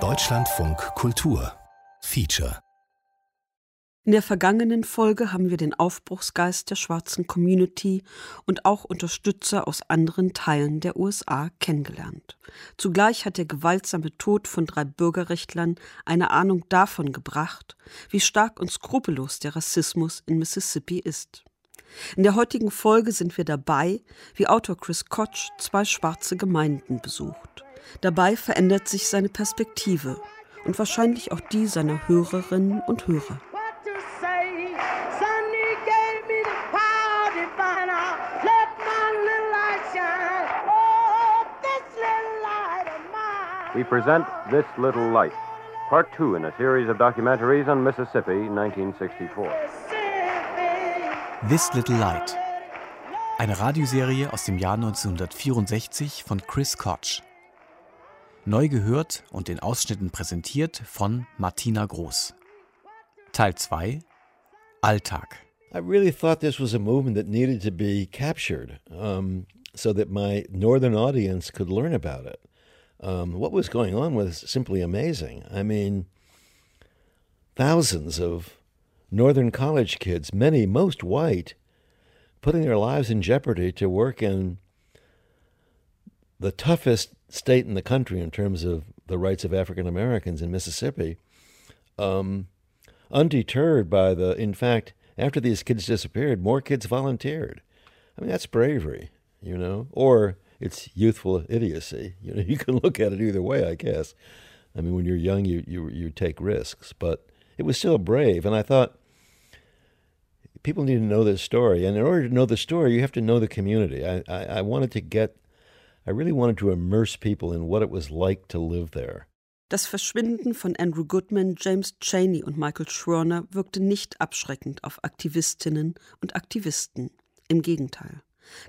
Deutschlandfunk Kultur Feature in der vergangenen Folge haben wir den Aufbruchsgeist der schwarzen Community und auch Unterstützer aus anderen Teilen der USA kennengelernt. Zugleich hat der gewaltsame Tod von drei Bürgerrechtlern eine Ahnung davon gebracht, wie stark und skrupellos der Rassismus in Mississippi ist. In der heutigen Folge sind wir dabei, wie Autor Chris Koch zwei schwarze Gemeinden besucht. Dabei verändert sich seine Perspektive und wahrscheinlich auch die seiner Hörerinnen und Hörer. we present This Little Light, part two in a series of documentaries on Mississippi, 1964. This Little Light. Eine Radioserie aus dem Jahr 1964 von Chris Koch. Neu gehört und in Ausschnitten präsentiert von Martina Groß. Teil 2 Alltag. I really thought this was a movement that needed to be captured um, so that my northern audience could learn about it. Um, what was going on was simply amazing. I mean, thousands of northern college kids, many, most white, putting their lives in jeopardy to work in the toughest state in the country in terms of the rights of African Americans in Mississippi, um, undeterred by the, in fact, after these kids disappeared, more kids volunteered. I mean, that's bravery, you know, or it's youthful idiocy. You know, you can look at it either way, I guess. I mean, when you're young, you you you take risks, but it was still brave. And I thought people need to know this story, and in order to know the story, you have to know the community. I I, I wanted to get, I really wanted to immerse people in what it was like to live there. Das Verschwinden von Andrew Goodman, James Cheney und Michael Schwerner wirkte nicht abschreckend auf Aktivistinnen und Aktivisten. Im Gegenteil.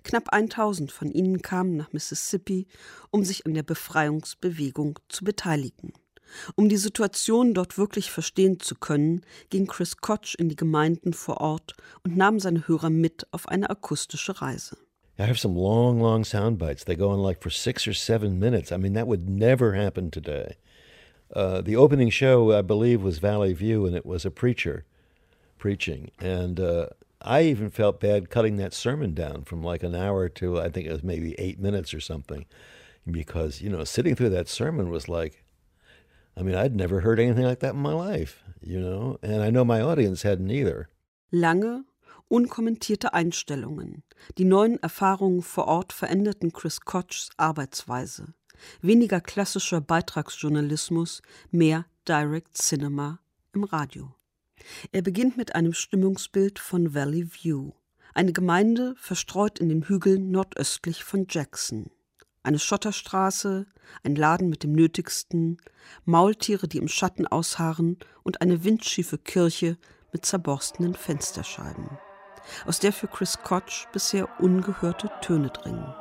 Knapp 1000 von ihnen kamen nach Mississippi, um sich an der Befreiungsbewegung zu beteiligen. Um die Situation dort wirklich verstehen zu können, ging Chris Koch in die Gemeinden vor Ort und nahm seine Hörer mit auf eine akustische Reise. I have some long, long sound bites. They go on like for six or seven minutes. I mean, that would never happen today. Uh, the opening show, I believe, was Valley View, and it was a preacher preaching. And uh, I even felt bad cutting that sermon down from like an hour to I think it was maybe eight minutes or something, because you know sitting through that sermon was like, I mean I'd never heard anything like that in my life, you know, and I know my audience hadn't either. Lange, unkommentierte Einstellungen. Die neuen Erfahrungen vor Ort veränderten Chris Kochs Arbeitsweise. Weniger klassischer Beitragsjournalismus, mehr Direct Cinema im Radio. Er beginnt mit einem Stimmungsbild von Valley View, eine Gemeinde verstreut in den Hügeln nordöstlich von Jackson. Eine Schotterstraße, ein Laden mit dem Nötigsten, Maultiere, die im Schatten ausharren und eine windschiefe Kirche mit zerborstenen Fensterscheiben, aus der für Chris Koch bisher ungehörte Töne dringen.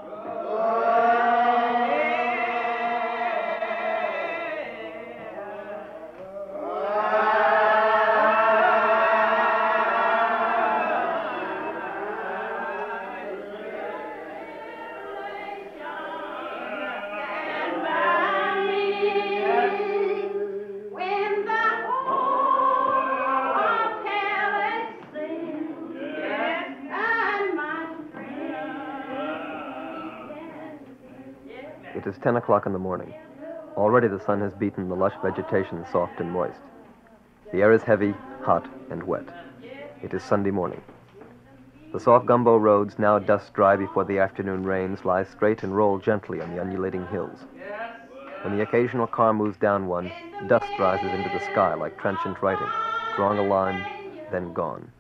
10 o'clock in the morning. Already the sun has beaten the lush vegetation soft and moist. The air is heavy, hot, and wet. It is Sunday morning. The soft gumbo roads, now dust dry before the afternoon rains, lie straight and roll gently on the undulating hills. When the occasional car moves down one, dust rises into the sky like trenchant writing, drawing a line, then gone.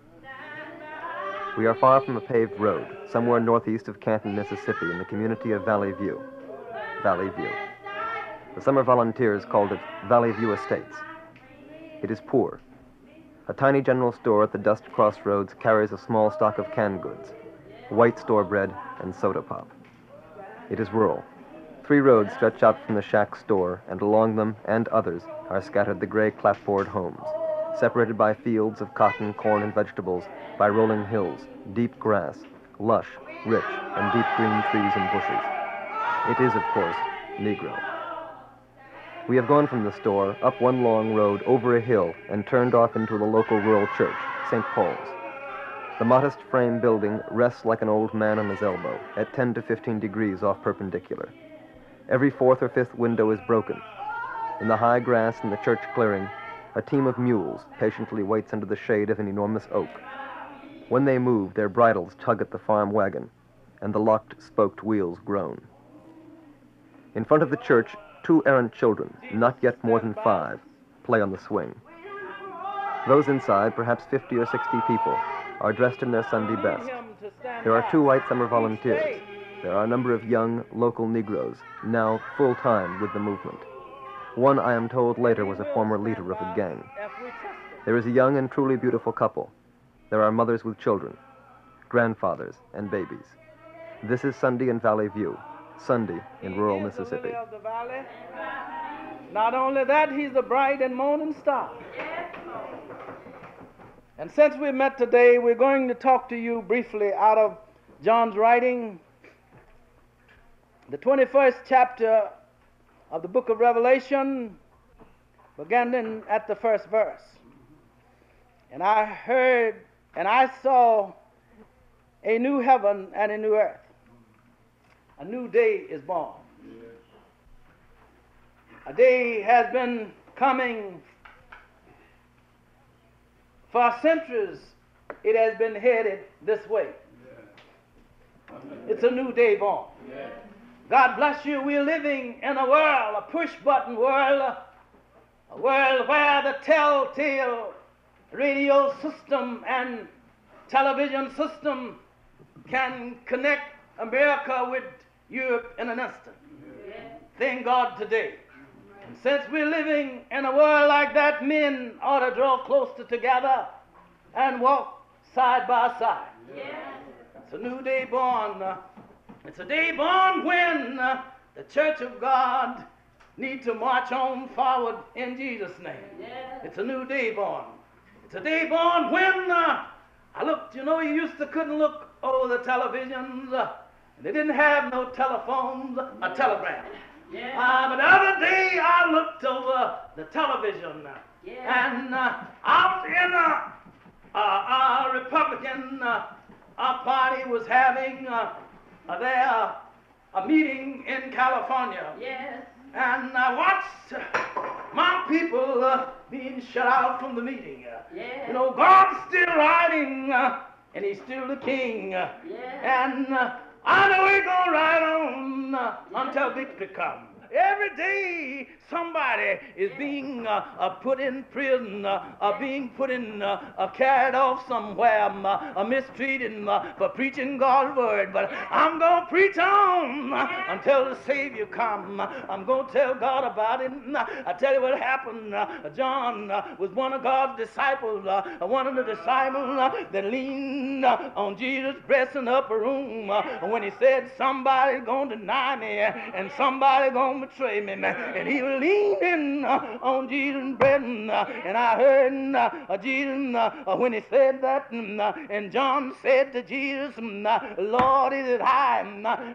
We are far from a paved road, somewhere northeast of Canton, Mississippi, in the community of Valley View. Valley View. The summer volunteers called it Valley View Estates. It is poor. A tiny general store at the dust crossroads carries a small stock of canned goods, white store bread, and soda pop. It is rural. Three roads stretch out from the shack store, and along them and others are scattered the gray clapboard homes, separated by fields of cotton, corn, and vegetables, by rolling hills, deep grass, lush, rich, and deep green trees and bushes. It is, of course, Negro. We have gone from the store, up one long road, over a hill, and turned off into the local rural church, St. Paul's. The modest frame building rests like an old man on his elbow, at 10 to 15 degrees off perpendicular. Every fourth or fifth window is broken. In the high grass in the church clearing, a team of mules patiently waits under the shade of an enormous oak. When they move, their bridles tug at the farm wagon, and the locked spoked wheels groan. In front of the church, two errant children, not yet more than five, play on the swing. Those inside, perhaps 50 or 60 people, are dressed in their Sunday best. There are two white summer volunteers. There are a number of young, local Negroes, now full time with the movement. One, I am told later, was a former leader of a gang. There is a young and truly beautiful couple. There are mothers with children, grandfathers, and babies. This is Sunday in Valley View, Sunday in rural Mississippi. Not only that, he's the bright and morning star. And since we met today, we're going to talk to you briefly out of John's writing, the 21st chapter of the book of Revelation, beginning at the first verse. And I heard and I saw a new heaven and a new earth. A new day is born. A day has been coming for centuries. It has been headed this way. It's a new day born. God bless you. We're living in a world, a push button world, a world where the telltale radio system and television system can connect America with Europe in an instant. Thank God today. And since we're living in a world like that, men ought to draw closer together and walk side by side. It's a new day born. Uh, it's a day born when uh, the church of God need to march on forward in Jesus' name. It's a new day born. It's a day born when uh, I looked, you know, you used to couldn't look over the televisions. They didn't have no telephones or telegrams. Uh, but the other day I looked over the television yeah. and uh, I was in a, a, a Republican uh, party was having uh, uh, their a meeting in California. Yes. And I watched my people uh, being shut out from the meeting. Uh, Yes. You know, God's still riding, uh, and He's still the King. Uh, Yes. And uh, I know He's gonna ride on until victory comes. Every day, somebody is being uh, uh, put in prison, uh, uh, being put in, uh, uh, carried off somewhere, um, mistreated uh, for preaching God's word. But I'm going to preach on until the Savior come. I'm going to tell God about it. I tell you what happened. John was one of God's disciples, one of the disciples that leaned on Jesus' breast in the upper room when he said, somebody's going to deny me and somebody's going to betray me. And he was leaning on Jesus' breast. uh, And I heard uh, Jesus uh, uh when he said that. Uh, and John said to Jesus, uh, Lord, is it I?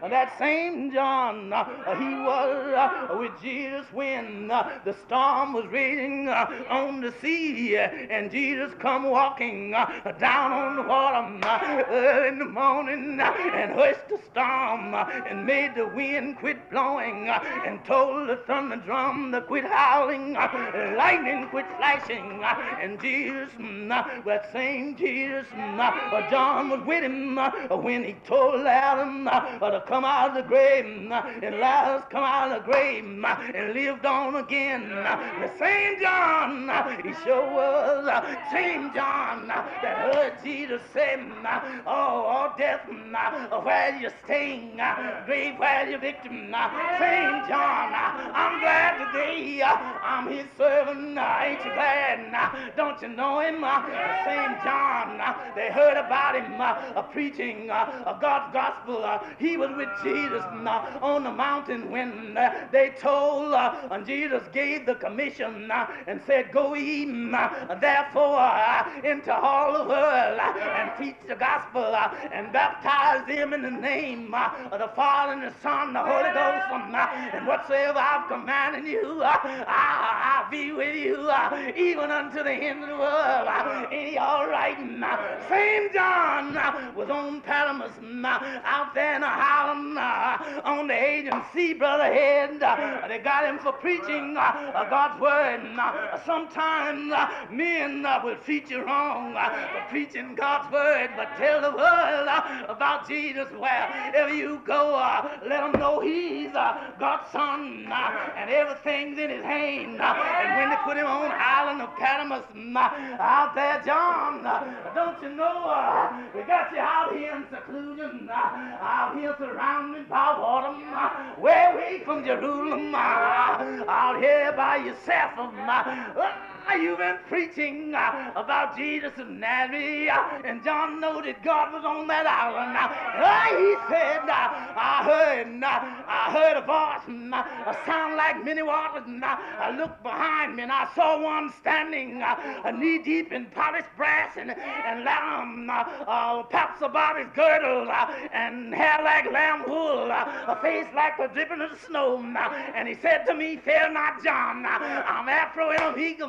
That same John, he was with Jesus when the storm was raging on the sea. And Jesus come walking down on the water in the morning and hushed the storm and made the wind quit blowing and told the thunder drum to quit howling, lightning quit flashing. And Jesus, that same Jesus, John was with him when he told Adam uh, to come out of the grave. And Lazarus come out of the grave and lived on again. The same John, he sure was, uh, same John uh, that heard Jesus say, mm, uh, Oh, oh death, where you sting, grave where you victim. Same John, I'm glad today uh, I'm his servant. uh, Ain't you glad? uh, Don't you know him? uh, The same John, uh, they heard about him uh, uh, preaching uh, uh, God's gospel. uh, He was with Jesus uh, on the mountain when uh, they told, uh, and Jesus gave the commission uh, and said, Go ye uh, therefore uh, into all the world uh, and preach the gospel uh, and baptize them in the name uh, of the Father and the Son and the Holy Ghost. uh, And whatsoever I've commanded you, ah, ah, I, will be with you ah, even unto the end of the world. Ain't he all right? Same John was on Patmos out there in the Highland on the agency, brother head. They got him for preaching God's word. Sometimes men will treat you wrong for preaching God's word, but tell the world about Jesus wherever you go. Let them know he's God's son and everything's in his hand. And when they put him on island of Patmos out there, John, don't you know uh, we got you out here in seclusion, uh, out here surrounded by water, uh, way away from Jerusalem, out here by yourself. You've been preaching uh, about Jesus and Nazareth, uh, and John know that God was on that island. Uh, he said, uh, I heard, uh, I heard a voice, uh, a sound like many waters, and I looked behind me and I saw one standing knee deep in polished brass and, and lamb, uh, paps about his girdle, and hair like lamb wool, a face like the dripping of the snow. And he said to me, Fear not, John, I'm Afro and Omega.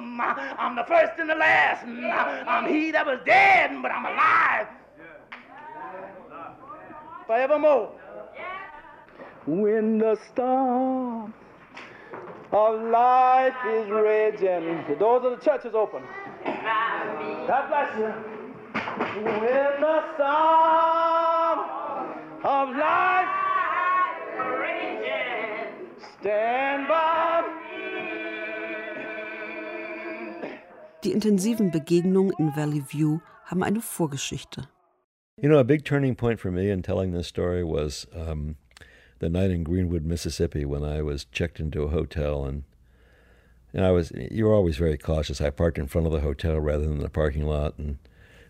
I'm the first and the last. Mm. I'm he that was dead, but I'm alive forevermore. When the storm of life is raging, the doors of the church is open. God bless you. When the storm of life is raging, stand by. Die intensiven Begegnungen in Valley View haben eine Vorgeschichte. You know, a big turning point for me in telling this story was um, the night in Greenwood, Mississippi, when I was checked into a hotel and and I was you were always very cautious. I parked in front of the hotel rather than the parking lot, and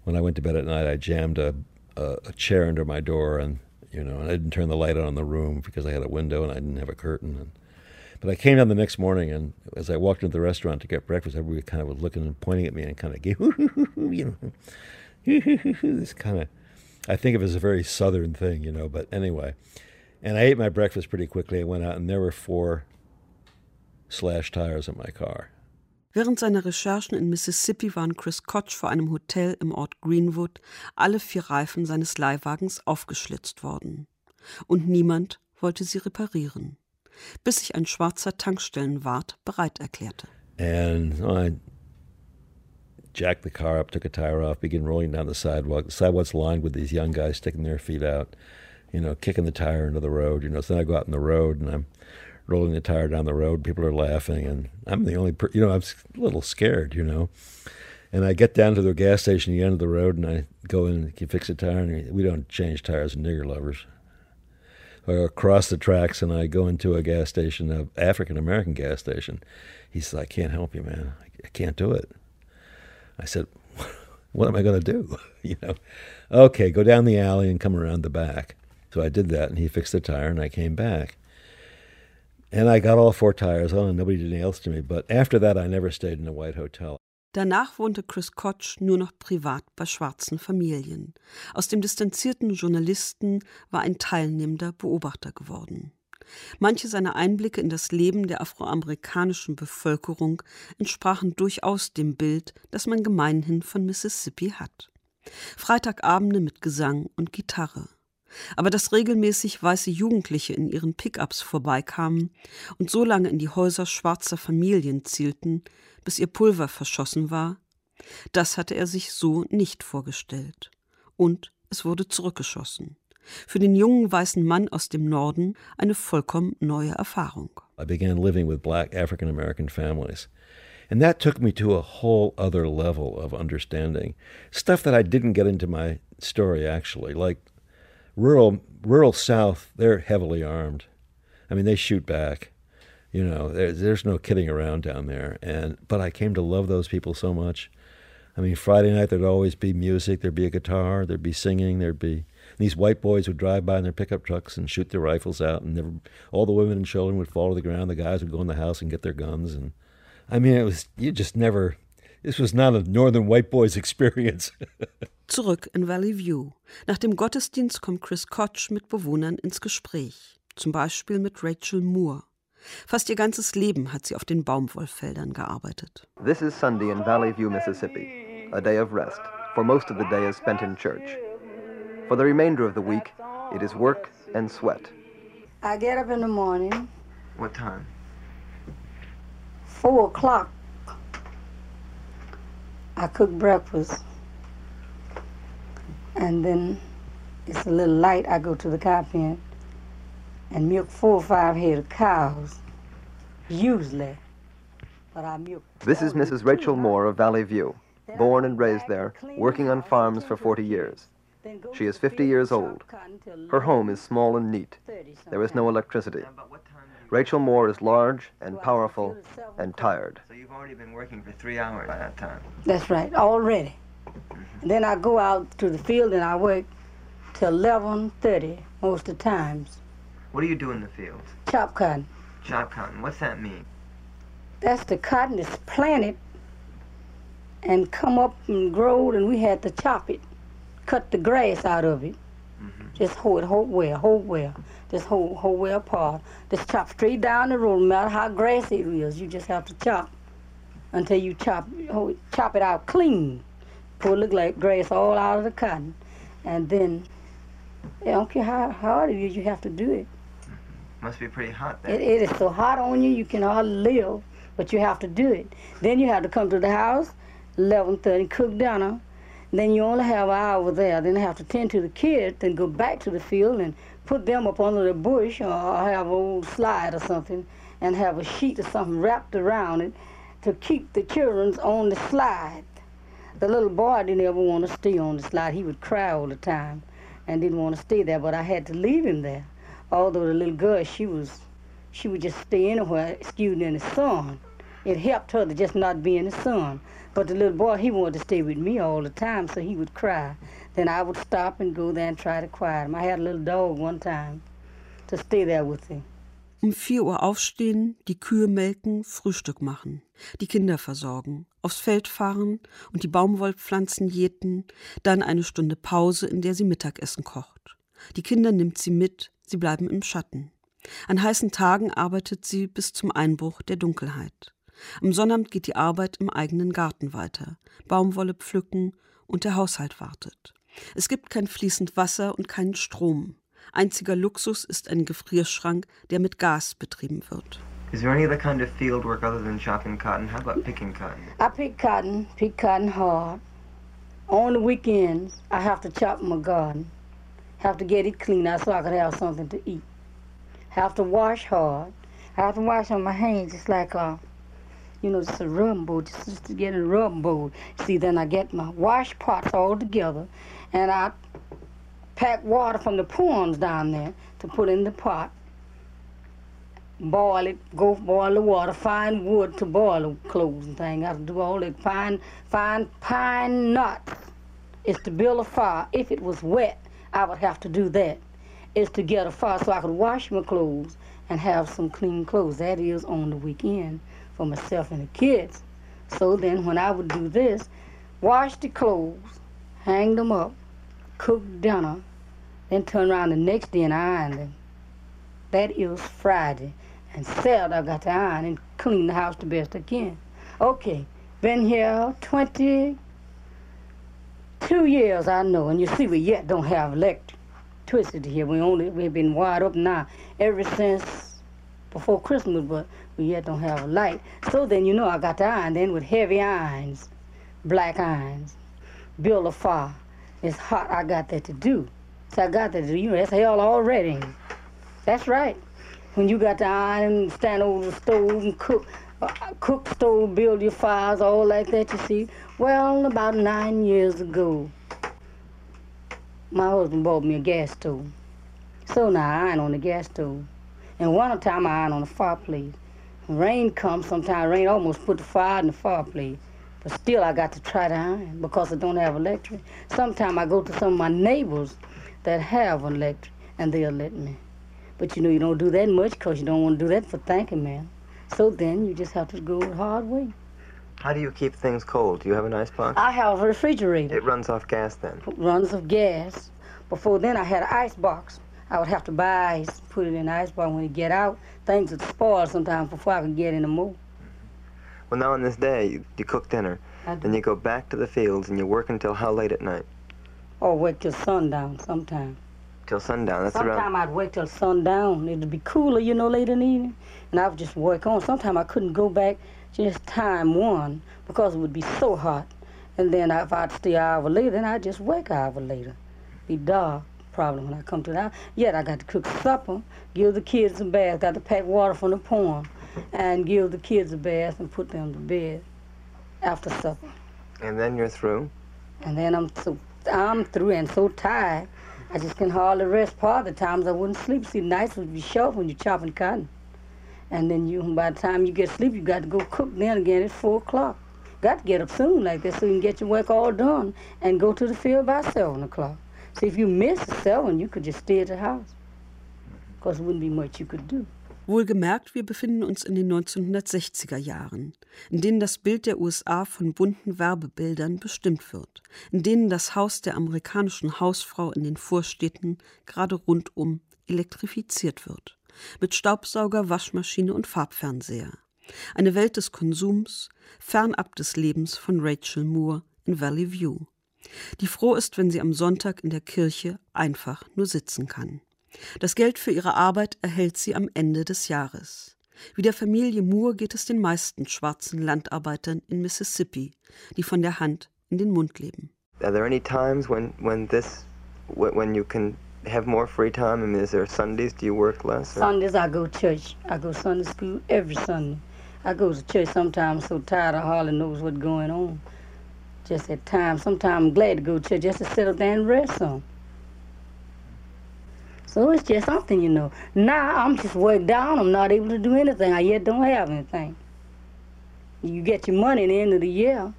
when I went to bed at night, I jammed a a, a chair under my door, and you know, and I didn't turn the light on in the room because I had a window and I didn't have a curtain. And but I came down the next morning, and as I walked into the restaurant to get breakfast, everybody kind of was looking and pointing at me and kind of gave, you know, this kind of, I think of it as a very southern thing, you know. But anyway, and I ate my breakfast pretty quickly. I went out, and there were four slash tires in my car. Während seiner Recherchen in Mississippi waren Chris Koch vor einem Hotel im Ort Greenwood alle vier Reifen seines Leihwagens aufgeschlitzt worden. Und niemand wollte sie reparieren. Bis sich ein schwarzer Tankstellenwart bereit erklärte. And I jacked the car up, took a tire off, began rolling down the sidewalk. The sidewalk's lined with these young guys sticking their feet out, you know, kicking the tire into the road. You know, so then I go out in the road and I'm rolling the tire down the road. People are laughing, and I'm the only, per- you know, I'm a little scared, you know. And I get down to the gas station at the end of the road, and I go in and fix a tire. And we don't change tires, nigger lovers Uh, across the tracks and I go into a gas station, a African American gas station. He says, I can't help you, man. I can't do it. I said, What am I going to do? you know, okay, go down the alley and come around the back. So I did that, and he fixed the tire, and I came back. And I got all four tires on, and nobody did anything else to me. But after that, I never stayed in a white hotel. Danach wohnte Chris Koch nur noch privat bei schwarzen Familien. Aus dem distanzierten Journalisten war ein teilnehmender Beobachter geworden. Manche seiner Einblicke in das Leben der afroamerikanischen Bevölkerung entsprachen durchaus dem Bild, das man gemeinhin von Mississippi hat. Freitagabende mit Gesang und Gitarre. Aber dass regelmäßig weiße Jugendliche in ihren Pickups vorbeikamen und so lange in die Häuser schwarzer Familien zielten, bis ihr Pulver verschossen war, das hatte er sich so nicht vorgestellt. Und es wurde zurückgeschossen. Für den jungen weißen Mann aus dem Norden eine vollkommen neue Erfahrung. I began living with black African American families. And that took me to a whole other level of understanding. Stuff that I didn't get into my story actually, like rural rural South, they're heavily armed. I mean, they shoot back. You know, there's, there's no kidding around down there. And but I came to love those people so much. I mean, Friday night there'd always be music. There'd be a guitar. There'd be singing. There'd be these white boys would drive by in their pickup trucks and shoot their rifles out, and never, all the women and children would fall to the ground. The guys would go in the house and get their guns. And I mean, it was you just never. This was not a northern white boys experience. Zurück in Valley View. Nach dem Gottesdienst kommt Chris Koch mit Bewohnern ins Gespräch. Zum Beispiel mit Rachel Moore. Fast ihr ganzes Leben hat sie auf den Baumwollfeldern gearbeitet. This is Sunday in Valley View, Mississippi, a day of rest, for most of the day is spent in church. For the remainder of the week, it is work and sweat. I get up in the morning. What time? Four o'clock. I cook breakfast. And then it's a little light. I go to the cow pen and milk four or five head of cows, usually. But I milk. This is Mrs. Rachel Moore of Valley View, born and raised there, working on farms for 40 years. She is 50 years old. Her home is small and neat. There is no electricity. Rachel Moore is large and powerful and tired. So you've already been working for three hours by that time. That's right, already. And then I go out to the field and I work till 11.30 most of the times. What do you do in the field? Chop cotton. Chop cotton. What's that mean? That's the cotton that's planted and come up and grow, and we had to chop it, cut the grass out of it. Just hold it whole well, whole well. Just hold whole well apart. Just chop straight down the road, no matter how grassy it is. You just have to chop until you chop hold- chop it out clean. Pour it look like grass all out of the cotton, and then I don't care how hard it is, you have to do it. Mm-hmm. Must be pretty hot there. It, it is so hot on you, you can hardly live, but you have to do it. Then you have to come to the house, 11.30, cook dinner. Then you only have an hour there. Then you have to tend to the kids, then go back to the field and put them up under the bush or have an old slide or something and have a sheet or something wrapped around it to keep the children on the slide. The little boy didn't ever want to stay on the slide. He would cry all the time and didn't want to stay there, but I had to leave him there. Although the little girl, she was, she would just stay anywhere, excused in the sun. It helped her to just not be in the sun. But the little boy, he wanted to stay with me all the time, so he would cry. Then I would stop and go there and try to quiet him. I had a little dog one time to stay there with him. Um 4 Uhr aufstehen, die Kühe melken, Frühstück machen, die Kinder versorgen, aufs Feld fahren und die Baumwollpflanzen jäten, dann eine Stunde Pause, in der sie Mittagessen kocht. Die Kinder nimmt sie mit, sie bleiben im Schatten. An heißen Tagen arbeitet sie bis zum Einbruch der Dunkelheit. Am Sonnabend geht die Arbeit im eigenen Garten weiter. Baumwolle pflücken und der Haushalt wartet. Es gibt kein fließend Wasser und keinen Strom. Einziger Luxus ist ein Gefrierschrank, der mit Gas betrieben wird. Is there any other kind of field work other than chopping cotton? How about picking cotton? I pick cotton, pick cotton hard. On the weekends, I have to chop my garden. Have to get it clean out so I could have something to eat. Have to wash hard. Have to wash on my hands just like a, you know, just a rumble, just, just to get a rubbing board. See, then I get my wash pots all together, and I pack water from the ponds down there to put in the pot. Boil it, go boil the water, find wood to boil the clothes and things. I do all that. Find, find pine nuts. It's to build a fire. If it was wet, I would have to do that. Is to get a fire so I could wash my clothes and have some clean clothes. That is on the weekend for myself and the kids. So then when I would do this, wash the clothes, hang them up, cook dinner, then turn around the next day and iron them. That is Friday. And Saturday I got to iron and clean the house the best I can. Okay, been here 22 years, I know, and you see we yet don't have electricity here. We only, we've been wired up now ever since before Christmas, but we yet don't have a light. So then, you know, I got to iron then with heavy irons, black irons, build a fire. It's hot, I got that to do. So I got that to do. You know, that's hell already. That's right. When you got to iron and stand over the stove and cook, uh, cook stove, build your fires, all like that, you see. Well, about nine years ago, my husband bought me a gas stove. So now I iron on the gas stove. And one time I iron on the fireplace. Rain comes, sometimes rain almost put the fire in the fireplace. But still I got to try to iron because I don't have electric. Sometimes I go to some of my neighbors that have electric and they'll let me. But you know, you don't do that much because you don't want to do that for thanking man. So then you just have to go the hard way. How do you keep things cold? Do you have an ice box? I have a refrigerator. It runs off gas then. It runs off gas. Before then, I had an ice box. I would have to buy ice, put it in the ice bar. When it get out, things would spoil sometimes before I could get any more. Well, now on this day, you, you cook dinner, then you go back to the fields and you work until how late at night? Or wait till sundown sometime. Till sundown. That's around. Sometime I'd wait till sundown. It'd be cooler, you know, late in the evening, and I would just work on. Sometime I couldn't go back just time one because it would be so hot. And then if I'd stay an hour later, then I'd just work an hour later. Be dark problem when I come to that. Yet I got to cook supper, give the kids a bath, got to pack water from the pond, and give the kids a bath and put them to bed after supper. And then you're through? And then I'm so I'm through and so tired. I just can hardly rest. Part of the times I wouldn't sleep. See, nights would be short when you're chopping cotton. And then you, by the time you get sleep, you got to go cook. Then again, it's four o'clock. Got to get up soon like this so you can get your work all done and go to the field by seven o'clock. So if you miss seven, you could just stay at the house. Because wouldn't be much you could do. Wohlgemerkt, wir befinden uns in den 1960er Jahren, in denen das Bild der USA von bunten Werbebildern bestimmt wird, in denen das Haus der amerikanischen Hausfrau in den Vorstädten gerade rundum elektrifiziert wird, mit Staubsauger, Waschmaschine und Farbfernseher. Eine Welt des Konsums, fernab des Lebens von Rachel Moore in Valley View, die froh ist, wenn sie am Sonntag in der Kirche einfach nur sitzen kann. Das Geld für ihre Arbeit erhält sie am Ende des Jahres. Wie der Familie Moore geht es den meisten schwarzen Landarbeitern in Mississippi, die von der Hand in den Mund leben. Are there any times when, when this, when you can have more free time? I mean, is there Sundays? Do you work less? Or? Sundays I go to church. I go Sunday school every Sunday. I go to church sometimes so tired I hardly knows what's going on. Just at times, sometimes I'm glad to go to church just to sit up there and rest some. So it's just something, you know. Now I'm just worked down. I'm not able to do anything. I yet don't have anything. You get your money at the end of the year,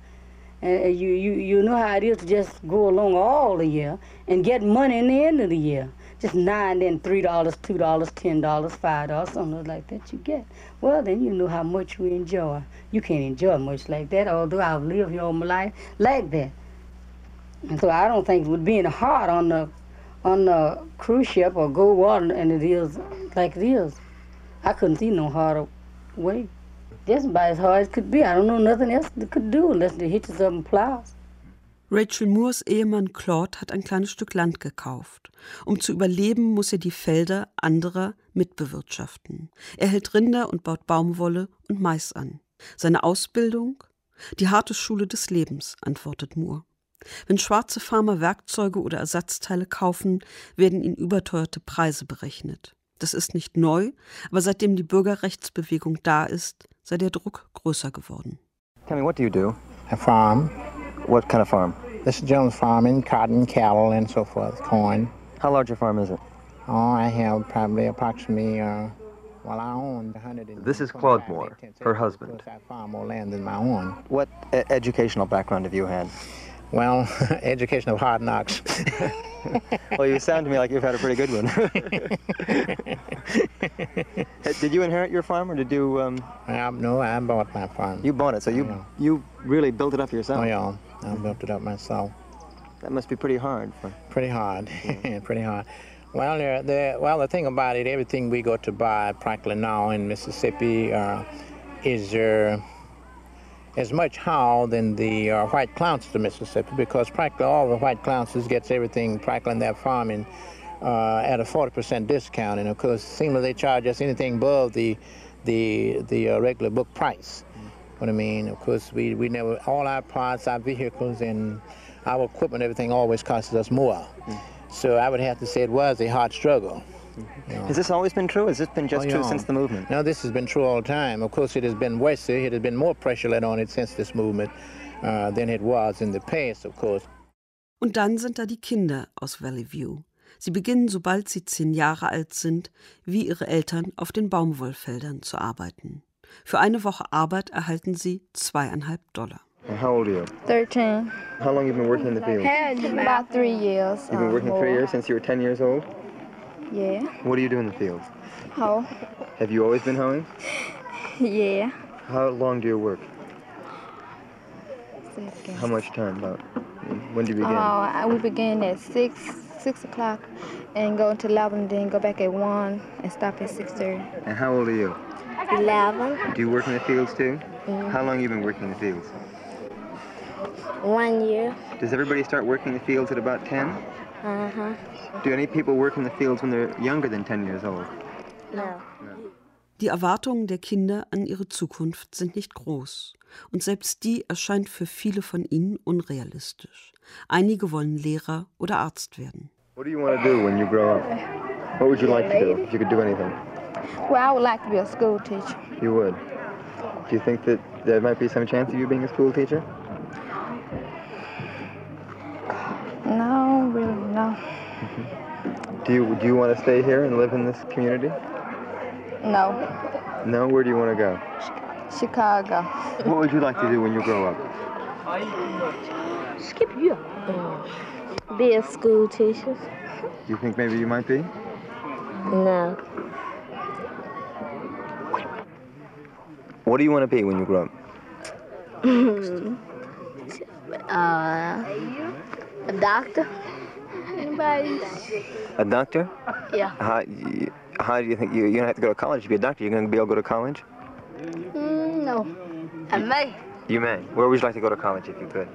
and you, you, you know how it is to just go along all the year and get money in the end of the year. Just nine, then three dollars, two dollars, ten dollars, five dollars, something like that you get. Well, then you know how much we enjoy. You can't enjoy much like that, although I've lived all my life like that. And so I don't think it would be any hard on the on the cruise ship or go water and it is like it is. I couldn't see no harder way. Just about as hard as could be. I don't know nothing else that could do unless they hitches up and plows. Rachel Moores Ehemann Claude hat ein kleines Stück Land gekauft. Um zu überleben, muss er die Felder anderer mitbewirtschaften. Er hält Rinder und baut Baumwolle und Mais an. Seine Ausbildung? Die harte Schule des Lebens, antwortet Moore. Wenn schwarze Farmer Werkzeuge oder Ersatzteile kaufen, werden ihnen überteuerte Preise berechnet. Das ist nicht neu, aber seitdem die Bürgerrechtsbewegung da ist, sei der Druck größer geworden. Tell me, what do you do? A farm. What kind of farm? This is Jones farming, cotton, cattle, and so forth, corn. How large a farm is it? Oh, I have probably approximately, uh, well, I own 100. This is Claude Moore, her husband. I farm more land than my own. What e educational background have you had? Well, education of hard knocks. well, you sound to me like you've had a pretty good one. did you inherit your farm, or did you? Um... Uh, no, I bought my farm. You bought it, so you yeah. you really built it up yourself. Oh yeah, I built it up myself. That must be pretty hard. For... Pretty hard, pretty hard. Well, there, there, well, the thing about it, everything we go to buy practically now in Mississippi uh, is there. Uh, as much how than the uh, white clowns of Mississippi because practically all the white clowns gets everything practically in their farming uh, at a 40% discount. And of course, seemingly they charge us anything above the the the uh, regular book price. What I mean, of course, we, we never all our parts, our vehicles, and our equipment, everything always costs us more. Mm. So I would have to say it was a hard struggle. You know. Has this always been true? Has this been just oh, true since the movement? No, this has been true all the time. Of course, it has been worse. It has been more pressure laid on it since this movement uh, than it was in the past, of course. Und dann sind da die Kinder aus Valley View. Sie beginnen, sobald sie zehn Jahre alt sind, wie ihre Eltern auf den Baumwollfeldern zu arbeiten. Für eine Woche Arbeit erhalten sie zweieinhalb Dollar. And how old are you? 13. How long have you been working in the field? About three years. You've been uh, working three years since you were 10 years old? Yeah. What do you do in the field? Hoe. Have you always been hoeing? Yeah. How long do you work? Six. How much time about? When do you begin? Oh, we begin at six, six o'clock, and go to 11, then go back at 1 and stop at 6.30. And how old are you? 11. Do you work in the fields too? Mhm. How long have you been working in the fields? One year. Does everybody start working in the fields at about 10? Uh-huh. Do any people work in the fields when they're younger than 10 years old? No. Die Erwartungen der Kinder an ihre Zukunft sind nicht groß. Und selbst die erscheint für viele von ihnen unrealistisch. Einige wollen Lehrer oder Arzt werden. What do you want to do when you grow up? What would you like to do if you could do anything? Well, I would like to be a school teacher. You would. Do you think that there might be some chance of you being a school teacher? No, really, no. Mm-hmm. Do you do you want to stay here and live in this community? No. No. Where do you want to go? Chicago. What would you like to do when you grow up? Skip you. Be a school teacher. You think maybe you might be? No. What do you want to be when you grow up? uh, a doctor. Anybody? A doctor? Yeah. How, how do you think you, you're gonna have to go to college to be a doctor? You're gonna be able to go to college? Mm, no. I may. You may. Where would you like to go to college if you could?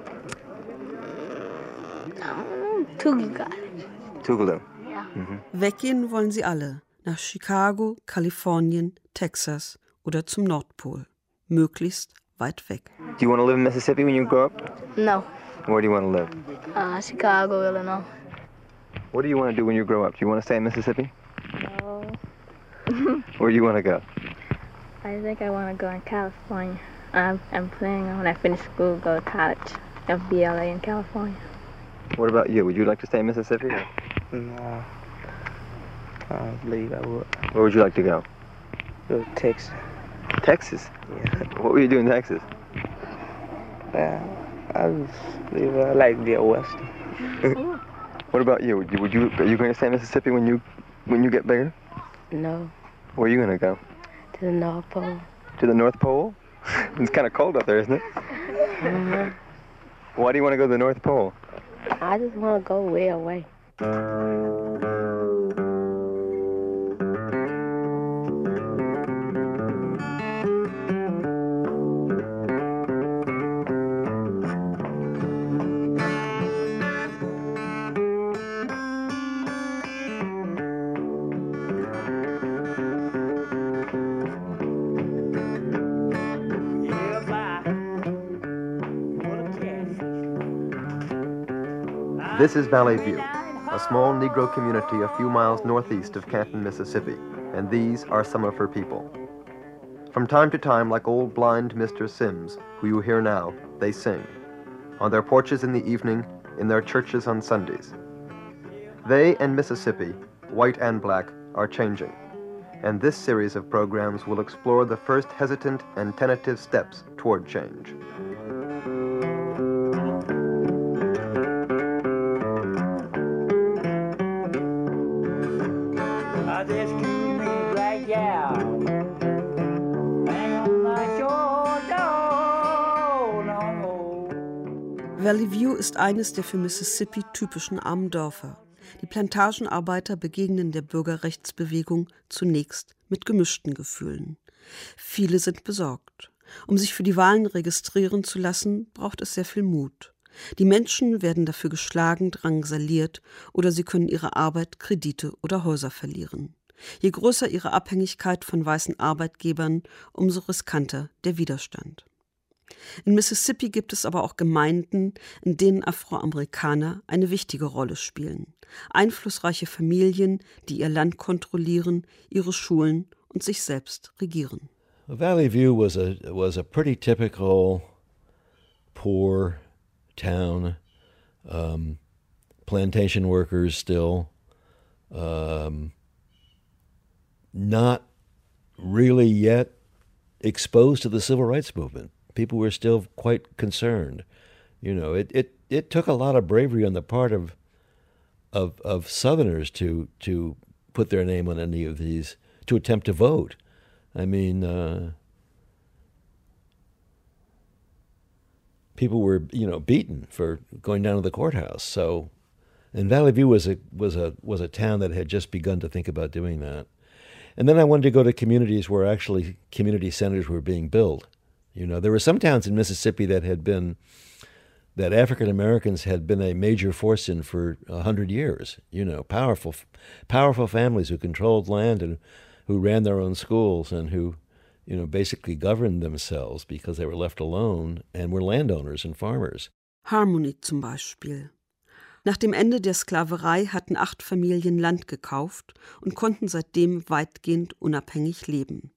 Tugi College. Tougaloo. Ja. Weggehen wollen sie alle. Nach Chicago, Kalifornien, Texas oder zum Nordpol. Möglichst weit weg. Do you want to live in Mississippi when you grow up? No. Where do you want to live? Uh, Chicago, Illinois. What do you want to do when you grow up? Do you want to stay in Mississippi? No. Where do you want to go? I think I want to go in California. I'm, I'm planning on when I finish school, go to college, FBLA in California. What about you? Would you like to stay in Mississippi? or- No. I believe I would. Where would you like to go? Go to Texas. Texas? Yeah. What were you doing in Texas? Well, I just believe I like to West. What about you? Would you, would you are you going to stay in Mississippi when you when you get bigger? No. Where are you going to go? To the North Pole. To the North Pole? it's kind of cold up there, isn't it? Mhm. Why do you want to go to the North Pole? I just want to go way away. This is Valley View, a small Negro community a few miles northeast of Canton, Mississippi, and these are some of her people. From time to time, like old blind Mr. Sims, who you hear now, they sing. On their porches in the evening, in their churches on Sundays. They and Mississippi, white and black, are changing. And this series of programs will explore the first hesitant and tentative steps toward change. Valley View ist eines der für Mississippi typischen armen Dörfer. Die Plantagenarbeiter begegnen der Bürgerrechtsbewegung zunächst mit gemischten Gefühlen. Viele sind besorgt. Um sich für die Wahlen registrieren zu lassen, braucht es sehr viel Mut. Die Menschen werden dafür geschlagen, drangsaliert oder sie können ihre Arbeit, Kredite oder Häuser verlieren. Je größer ihre Abhängigkeit von weißen Arbeitgebern, umso riskanter der Widerstand. In Mississippi gibt es aber auch Gemeinden, in denen Afroamerikaner eine wichtige Rolle spielen. Einflussreiche Familien, die ihr Land kontrollieren, ihre Schulen und sich selbst regieren. Valley View was a was a pretty typical poor town, um, plantation workers still, um, not really yet exposed to the civil rights movement. People were still quite concerned. You know, it, it, it took a lot of bravery on the part of of of Southerners to to put their name on any of these to attempt to vote. I mean, uh, people were you know beaten for going down to the courthouse. So And Valley View was a was a was a town that had just begun to think about doing that. And then I wanted to go to communities where actually community centers were being built. You know, there were some towns in Mississippi that had been that African Americans had been a major force in for a hundred years. You know, powerful, powerful families who controlled land and who ran their own schools and who, you know, basically governed themselves because they were left alone and were landowners and farmers. Harmony zum Beispiel. Nach dem Ende der Sklaverei hatten acht Familien Land gekauft und konnten seitdem weitgehend unabhängig leben.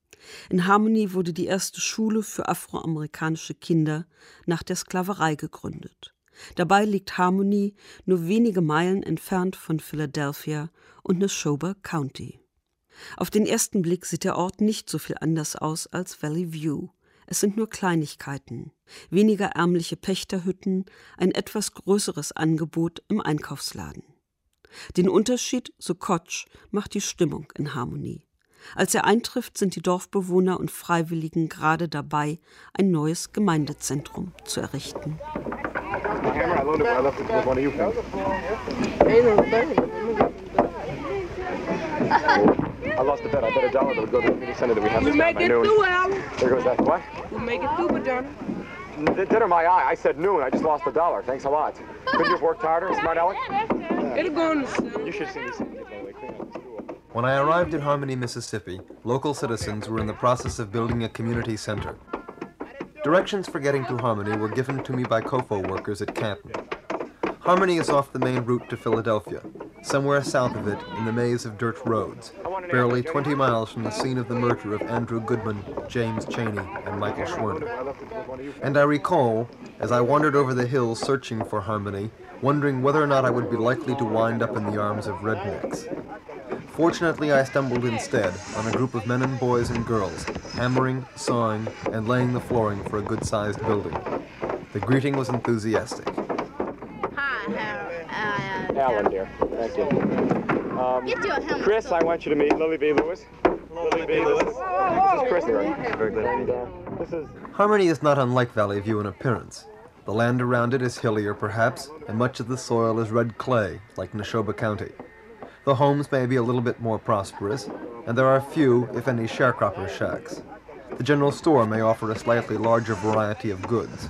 In Harmony wurde die erste Schule für afroamerikanische Kinder nach der Sklaverei gegründet. Dabei liegt Harmony nur wenige Meilen entfernt von Philadelphia und Neshoba County. Auf den ersten Blick sieht der Ort nicht so viel anders aus als Valley View. Es sind nur Kleinigkeiten, weniger ärmliche Pächterhütten, ein etwas größeres Angebot im Einkaufsladen. Den Unterschied, so Koch, macht die Stimmung in Harmony. Als er eintrifft, sind die Dorfbewohner und Freiwilligen gerade dabei, ein neues Gemeindezentrum zu errichten. I lost a bet. I bet a dollar that would go to the community center that we have this make time by it noon. through, Al. There goes that. What? We'll make it through, Madonna. Dinner my eye. I said noon. I just lost a dollar. Thanks a lot. Couldn't you have worked harder, smart aleck? It'll go the You should have seen these things, When I arrived in Harmony, Mississippi, local citizens were in the process of building a community center. Directions for getting to Harmony were given to me by COFO workers at Canton. Harmony is off the main route to Philadelphia, somewhere south of it in the maze of dirt roads, barely 20 miles from the scene of the murder of Andrew Goodman, James Chaney, and Michael Schwerner. And I recall, as I wandered over the hills searching for Harmony, wondering whether or not I would be likely to wind up in the arms of rednecks. Fortunately, I stumbled instead on a group of men and boys and girls, hammering, sawing, and laying the flooring for a good sized building. The greeting was enthusiastic. Hi, Alan, dear. Thank you. Um, Get you a helmet. Chris, I want you to meet Lily B. Lewis. Lily B. Lewis. This is Chris. Very glad to meet uh, this is Harmony is not unlike Valley View in appearance. The land around it is hillier, perhaps, and much of the soil is red clay, like Neshoba County. The homes may be a little bit more prosperous, and there are few, if any, sharecropper shacks. The general store may offer a slightly larger variety of goods.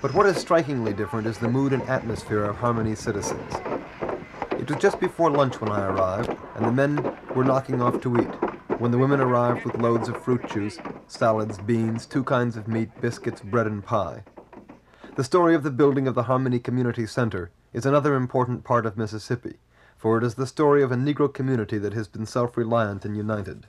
But what is strikingly different is the mood and atmosphere of Harmony's citizens. It was just before lunch when I arrived, and the men were knocking off to eat, when the women arrived with loads of fruit juice, salads, beans, two kinds of meat, biscuits, bread, and pie. The story of the building of the Harmony Community Center is another important part of Mississippi, for it is the story of a Negro community that has been self-reliant and united.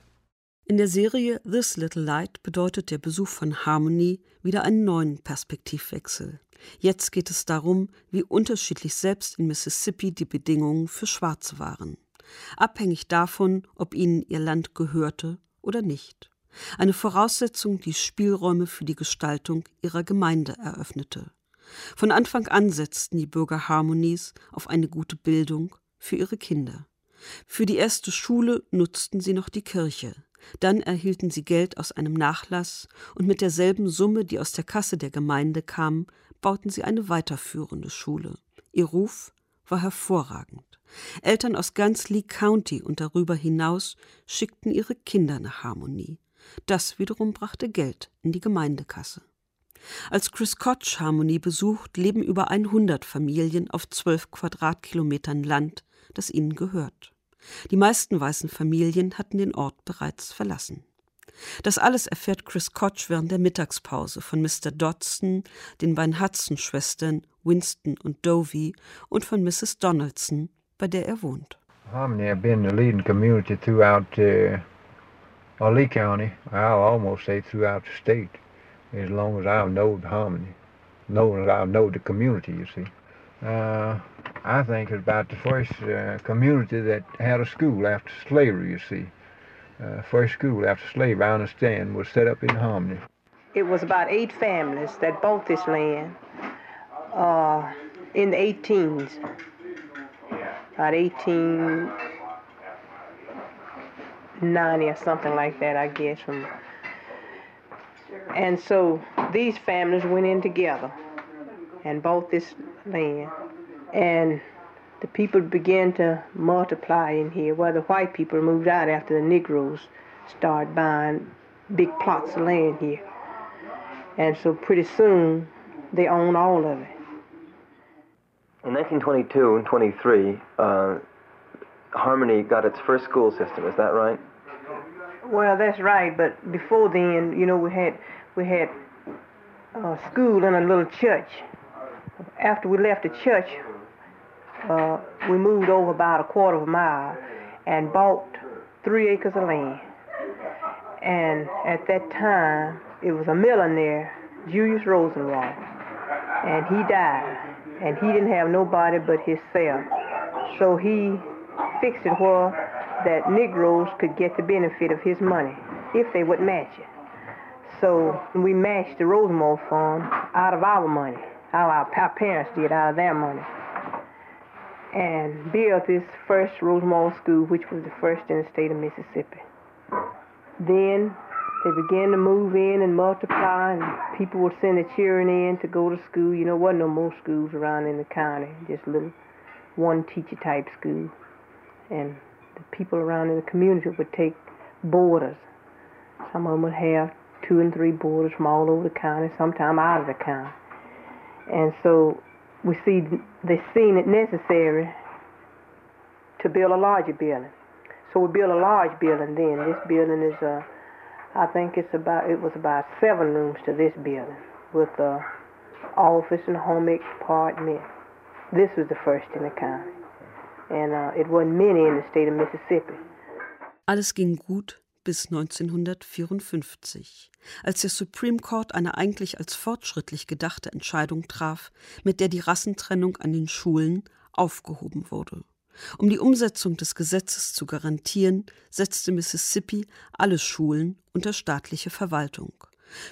In der Serie This Little Light bedeutet der Besuch von Harmony wieder einen neuen Perspektivwechsel. Jetzt geht es darum, wie unterschiedlich selbst in Mississippi die Bedingungen für Schwarze waren. Abhängig davon, ob ihnen ihr Land gehörte oder nicht. Eine Voraussetzung, die Spielräume für die Gestaltung ihrer Gemeinde eröffnete. Von Anfang an setzten die Bürger Harmonies auf eine gute Bildung für ihre Kinder. Für die erste Schule nutzten sie noch die Kirche. Dann erhielten sie Geld aus einem Nachlass und mit derselben Summe, die aus der Kasse der Gemeinde kam, bauten sie eine weiterführende Schule. Ihr Ruf war hervorragend. Eltern aus ganz Lee County und darüber hinaus schickten ihre Kinder nach Harmonie. Das wiederum brachte Geld in die Gemeindekasse. Als Chris Koch Harmonie besucht, leben über 100 Familien auf 12 Quadratkilometern Land, das ihnen gehört. Die meisten weißen Familien hatten den Ort bereits verlassen. Das alles erfährt Chris Koch während der Mittagspause von Mr. Dodson, den beiden Hudson-Schwestern Winston und Dovey und von Mrs. Donaldson, bei der er wohnt. Harmony have been the leading community throughout uh, Lee County. I'll almost say throughout the state, as long as I've known Harmony, known as I've known the community. You see, uh, I think it's about the first uh, community that had a school after slavery. You see, uh, first school after slavery, I understand, was set up in Harmony. It was about eight families that bought this land uh, in the 18s. About 1890 or something like that, I guess. From and so these families went in together and bought this land. And the people began to multiply in here. Well, the white people moved out after the Negroes started buying big plots of land here. And so pretty soon they own all of it. In 1922 and 23, uh, Harmony got its first school system. Is that right? Well, that's right. But before then, you know, we had we had uh, school in a little church. After we left the church, uh, we moved over about a quarter of a mile and bought three acres of land. And at that time, it was a millionaire, Julius Rosenwald, and he died. And he didn't have nobody but himself. So he fixed it where that Negroes could get the benefit of his money if they would match it. So we matched the Rosenwald Fund out of our money, how our, our parents did out of their money, and built this first Rosenwald School, which was the first in the state of Mississippi. Then they began to move in and multiply, and people would send their children in to go to school. You know, wasn't no more schools around in the county, just little one teacher type school. And the people around in the community would take boarders. Some of them would have two and three boarders from all over the county, sometime out of the county. And so we see they seen it necessary to build a larger building. So we built a large building then. This building is, uh, I think it's about, it was about seven rooms to this building with a office and home apartment. This was the first in the county. And uh, it wasn't many in the state of Mississippi. Alles ging gut bis 1954, als der Supreme Court eine eigentlich als fortschrittlich gedachte Entscheidung traf, mit der die Rassentrennung an den Schulen aufgehoben wurde. Um die Umsetzung des Gesetzes zu garantieren, setzte Mississippi alle Schulen unter staatliche Verwaltung.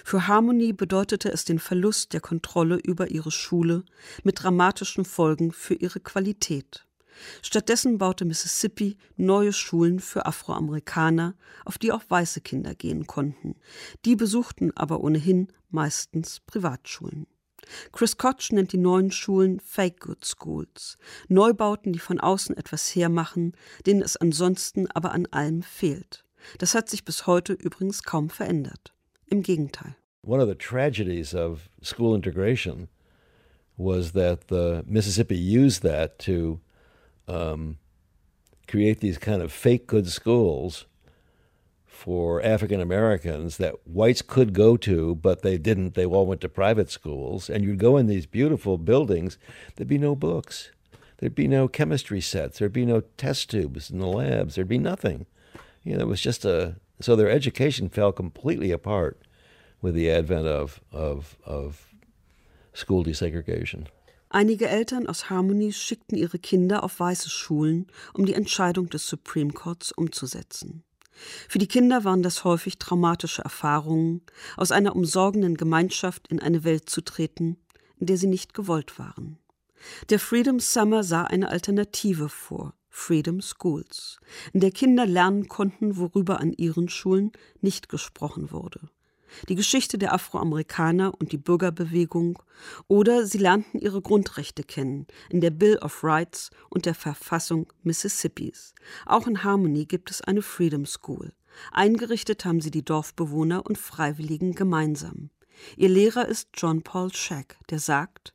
Für Harmony bedeutete es den Verlust der Kontrolle über ihre Schule mit dramatischen Folgen für ihre Qualität. Stattdessen baute Mississippi neue Schulen für Afroamerikaner, auf die auch weiße Kinder gehen konnten. Die besuchten aber ohnehin meistens Privatschulen. Chris Koch nennt die neuen Schulen Fake Good Schools, Neubauten, die von außen etwas hermachen, denen es ansonsten aber an allem fehlt. Das hat sich bis heute übrigens kaum verändert. Im Gegenteil. One of the tragedies of school integration was that the Mississippi used that to um, create these kind of fake good schools for African Americans that whites could go to, but they didn't. They all went to private schools. And you'd go in these beautiful buildings, there'd be no books. There'd be no chemistry sets. There'd be no test tubes in the labs. There'd be nothing. You know, it was just a. So their education fell completely apart with the advent of, of, of school desegregation. Einige Eltern aus Harmony schickten ihre Kinder auf weiße Schulen, um die Entscheidung des Supreme Courts umzusetzen. Für die Kinder waren das häufig traumatische Erfahrungen, aus einer umsorgenden Gemeinschaft in eine Welt zu treten, in der sie nicht gewollt waren. Der Freedom Summer sah eine Alternative vor, Freedom Schools, in der Kinder lernen konnten, worüber an ihren Schulen nicht gesprochen wurde die Geschichte der Afroamerikaner und die Bürgerbewegung, oder sie lernten ihre Grundrechte kennen in der Bill of Rights und der Verfassung Mississippis. Auch in Harmony gibt es eine Freedom School. Eingerichtet haben sie die Dorfbewohner und Freiwilligen gemeinsam. Ihr Lehrer ist John Paul Shack, der sagt,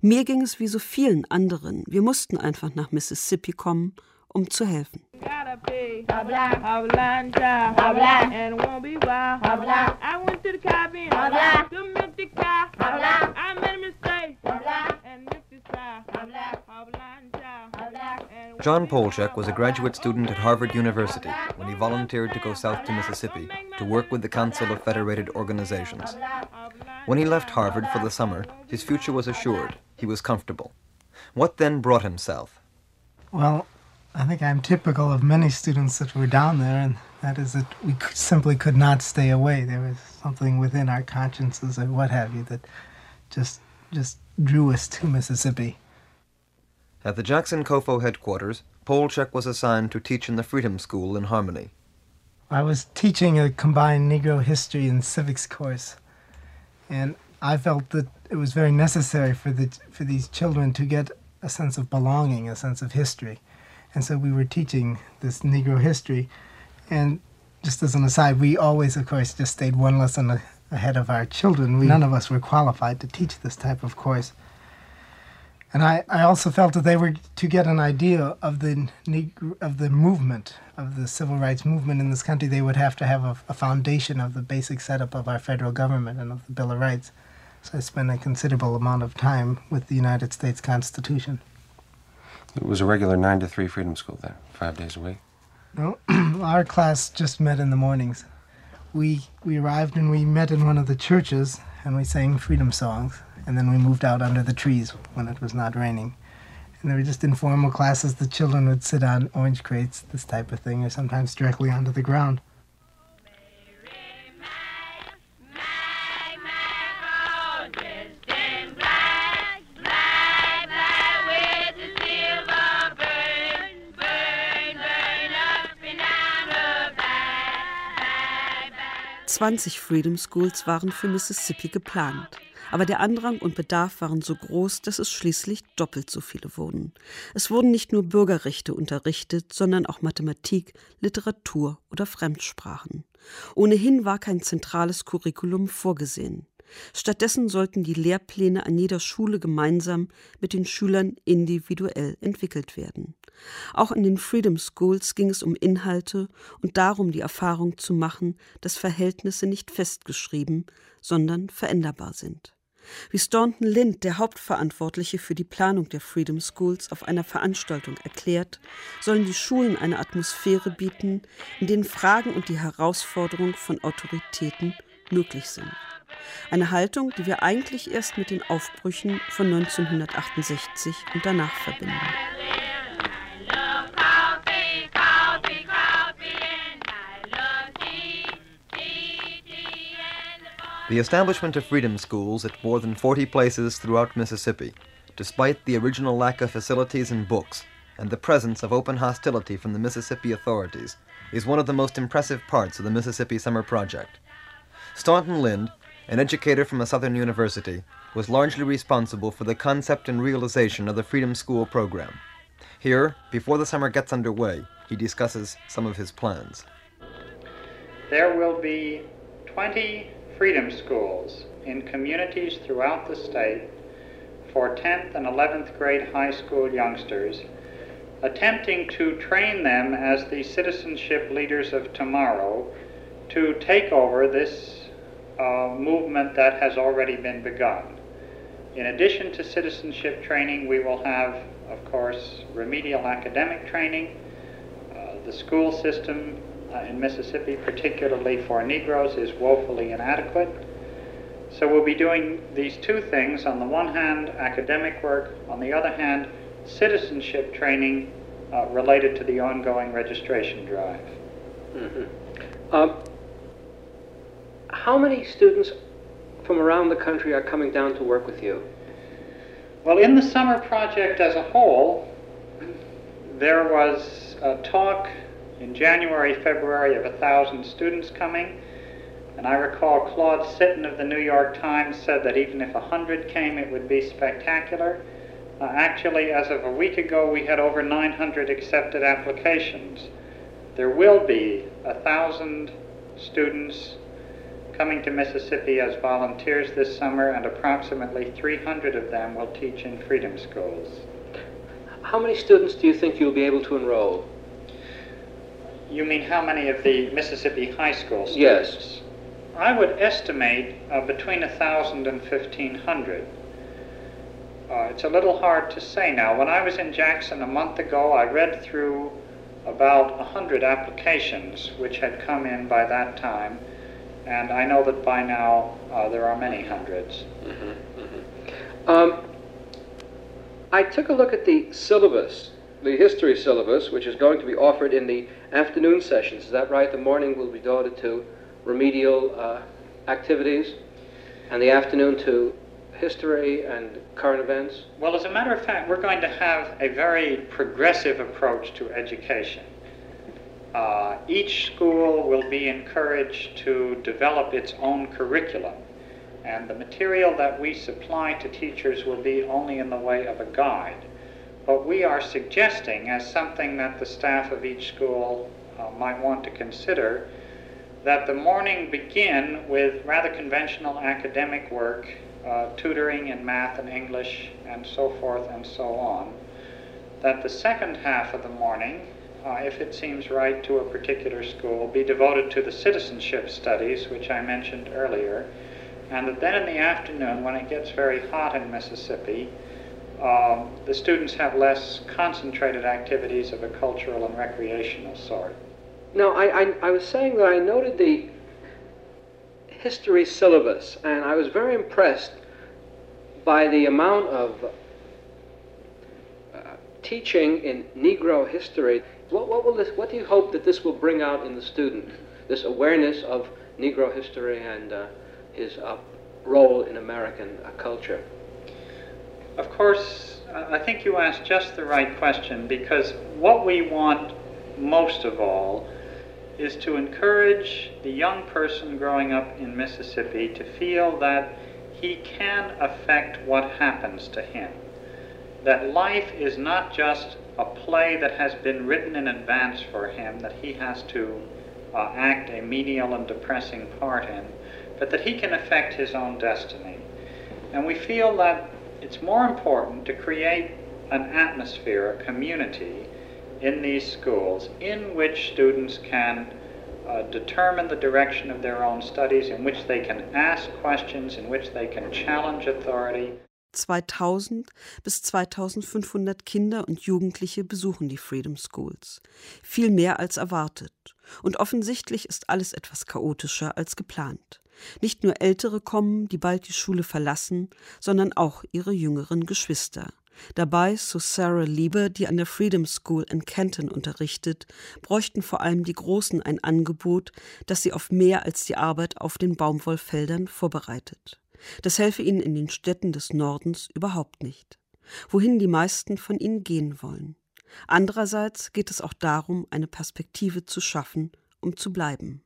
mir ging es wie so vielen anderen. Wir mussten einfach nach Mississippi kommen um zu helfen. John Polchek was a graduate student at Harvard University when he volunteered to go south to Mississippi to work with the Council of Federated Organizations. When he left Harvard for the summer, his future was assured. He was comfortable. What then brought him south? Well, I think I'm typical of many students that were down there, and that is that we simply could not stay away. There was something within our consciences or what have you that just just drew us to Mississippi. At the Jackson COFO headquarters, Polchek was assigned to teach in the Freedom School in Harmony. I was teaching a combined Negro history and civics course, and I felt that it was very necessary for the for these children to get a sense of belonging, a sense of history. And so we were teaching this Negro history. And just as an aside, we always, of course, just stayed one lesson ahead of our children. We, none of us were qualified to teach this type of course. And I, I also felt that they were to get an idea of the Negro, of the movement of the civil rights movement in this country. They would have to have a, a foundation of the basic setup of our federal government and of the Bill of Rights. So I spent a considerable amount of time with the United States Constitution. It was a regular nine to three freedom school then, five days a week. No, our class just met in the mornings. We we arrived and we met in one of the churches and we sang freedom songs and then we moved out under the trees when it was not raining. And they were just informal classes. The children would sit on orange crates, this type of thing, or sometimes directly onto the ground. Zwanzig Freedom Schools waren für Mississippi geplant. Aber der Andrang und Bedarf waren so groß, dass es schließlich doppelt so viele wurden. Es wurden nicht nur Bürgerrechte unterrichtet, sondern auch Mathematik, Literatur oder Fremdsprachen. Ohnehin war kein zentrales Curriculum vorgesehen. Stattdessen sollten die Lehrpläne an jeder Schule gemeinsam mit den Schülern individuell entwickelt werden. Auch in den Freedom Schools ging es um Inhalte und darum, die Erfahrung zu machen, dass Verhältnisse nicht festgeschrieben, sondern veränderbar sind. Wie Staunton Lind, der Hauptverantwortliche für die Planung der Freedom Schools, auf einer Veranstaltung erklärt, sollen die Schulen eine Atmosphäre bieten, in denen Fragen und die Herausforderung von Autoritäten möglich sind. Eine Haltung, die wir eigentlich erst mit den Aufbrüchen von 1968 und danach verbinden. The establishment of freedom schools at more than 40 places throughout Mississippi, despite the original lack of facilities and books, and the presence of open hostility from the Mississippi authorities, is one of the most impressive parts of the Mississippi Summer Project. Staunton Lind, an educator from a southern university, was largely responsible for the concept and realization of the Freedom School program. Here, before the summer gets underway, he discusses some of his plans. There will be 20 freedom schools in communities throughout the state for 10th and 11th grade high school youngsters, attempting to train them as the citizenship leaders of tomorrow to take over this uh, movement that has already been begun. In addition to citizenship training, we will have, of course, remedial academic training. Uh, the school system uh, in Mississippi, particularly for Negroes, is woefully inadequate. So we'll be doing these two things. On the one hand, academic work. On the other hand, citizenship training uh, related to the ongoing registration drive. Mm-hmm. Um, how many students from around the country are coming down to work with you? Well, in the summer project as a whole, there was a talk in January, February of a thousand students coming. And I recall Claude Sitton of the New York Times said that even if a hundred came, it would be spectacular. Uh, actually, as of a week ago, we had over 900 accepted applications. There will be a thousand students coming to Mississippi as volunteers this summer, and approximately 300 of them will teach in freedom schools. How many students do you think you'll be able to enroll? You mean how many of the Mississippi high school students? Yes. I would estimate uh, between 1,000 and 1,500. Uh, it's a little hard to say now. When I was in Jackson a month ago, I read through about 100 applications which had come in by that time, and I know that by now uh, there are many 100s mm-hmm, mm-hmm. Um, I took a look at the syllabus the history syllabus, which is going to be offered in the afternoon sessions. Is that right? The morning will be devoted to remedial uh, activities, and the afternoon to history and current events? Well, as a matter of fact, we're going to have a very progressive approach to education. Uh, each school will be encouraged to develop its own curriculum, and the material that we supply to teachers will be only in the way of a guide. but we are suggesting as something that the staff of each school uh, might want to consider that the morning begin with rather conventional academic work, uh, tutoring in math and English and so forth and so on. That the second half of the morning, uh, if it seems right to a particular school, be devoted to the citizenship studies, which I mentioned earlier, and that then in the afternoon, when it gets very hot in Mississippi, um, the students have less concentrated activities of a cultural and recreational sort. Now, I, I, I was saying that I noted the history syllabus, and I was very impressed by the amount of uh, teaching in Negro history. What, what, will this, what do you hope that this will bring out in the student, this awareness of Negro history and uh, his uh, role in American uh, culture? Of course, I think you asked just the right question because what we want most of all is to encourage the young person growing up in Mississippi to feel that he can affect what happens to him. That life is not just a play that has been written in advance for him that he has to uh, act a menial and depressing part in, but that he can affect his own destiny. And we feel that it's more important to create an atmosphere, a community, in these schools in which students can uh, determine the direction of their own studies, in which they can ask questions, in which they can challenge authority. 2000 bis 2500 Kinder und Jugendliche besuchen die Freedom Schools. Viel mehr als erwartet. Und offensichtlich ist alles etwas chaotischer als geplant. Nicht nur Ältere kommen, die bald die Schule verlassen, sondern auch ihre jüngeren Geschwister. Dabei, so Sarah Lieber, die an der Freedom School in Canton unterrichtet, bräuchten vor allem die Großen ein Angebot, das sie auf mehr als die Arbeit auf den Baumwollfeldern vorbereitet. Das helfe ihnen in den Städten des Nordens überhaupt nicht. Wohin die meisten von ihnen gehen wollen. Andererseits geht es auch darum, eine Perspektive zu schaffen, um zu bleiben.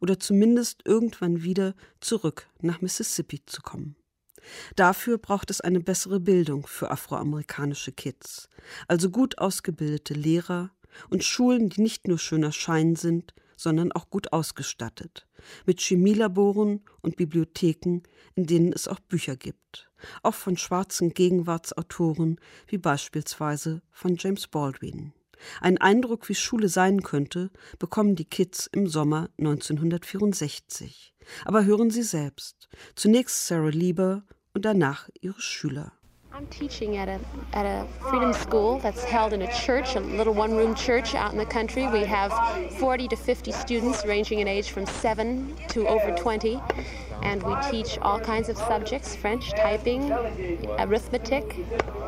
Oder zumindest irgendwann wieder zurück nach Mississippi zu kommen. Dafür braucht es eine bessere Bildung für afroamerikanische Kids, also gut ausgebildete Lehrer und Schulen, die nicht nur schöner Schein sind, sondern auch gut ausgestattet, mit Chemielaboren und Bibliotheken, in denen es auch Bücher gibt, auch von schwarzen Gegenwartsautoren wie beispielsweise von James Baldwin. Ein Eindruck, wie Schule sein könnte, bekommen die Kids im Sommer 1964. Aber hören Sie selbst. Zunächst Sarah Lieber und danach ihre Schüler. I'm teaching at a, at a freedom school that's held in a church, a little one room church out in the country. We have 40 to 50 students ranging in age from 7 to over 20. And we teach all kinds of subjects French, typing, arithmetic,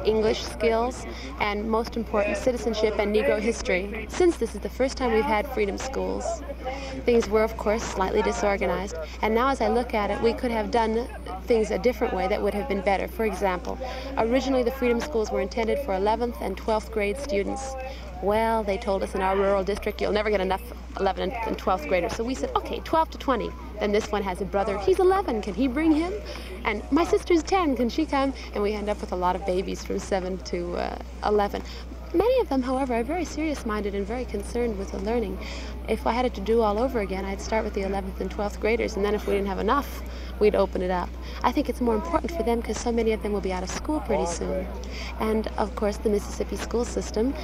English skills, and most important, citizenship and Negro history. Since this is the first time we've had freedom schools, things were, of course, slightly disorganized. And now, as I look at it, we could have done things a different way that would have been better. For example, originally the freedom schools were intended for 11th and 12th grade students. Well, they told us in our rural district, you'll never get enough 11th and 12th graders. So we said, okay, 12 to 20. Then this one has a brother. He's 11. Can he bring him? And my sister's 10. Can she come? And we end up with a lot of babies from 7 to uh, 11. Many of them, however, are very serious minded and very concerned with the learning. If I had it to do all over again, I'd start with the 11th and 12th graders, and then if we didn't have enough, we'd open it up. I think it's more important for them because so many of them will be out of school pretty soon. And of course, the Mississippi school system